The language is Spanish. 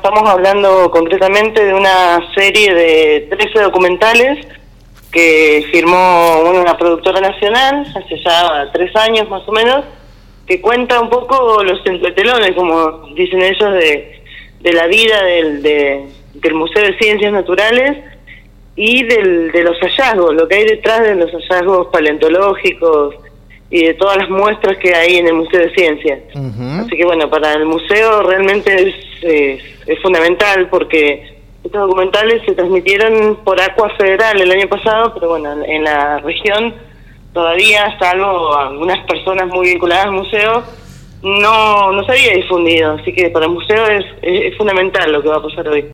Estamos hablando concretamente de una serie de 13 documentales que firmó una productora nacional hace ya tres años más o menos, que cuenta un poco los entretelones, como dicen ellos, de, de la vida del, del Museo de Ciencias Naturales y del, de los hallazgos, lo que hay detrás de los hallazgos paleontológicos y de todas las muestras que hay en el Museo de Ciencias. Así que bueno, para el museo realmente es, es, fundamental porque estos documentales se transmitieron por Aqua Federal el año pasado, pero bueno, en la región todavía, salvo algunas personas muy vinculadas al museo, no, no se había difundido. Así que para el museo es, es fundamental lo que va a pasar hoy.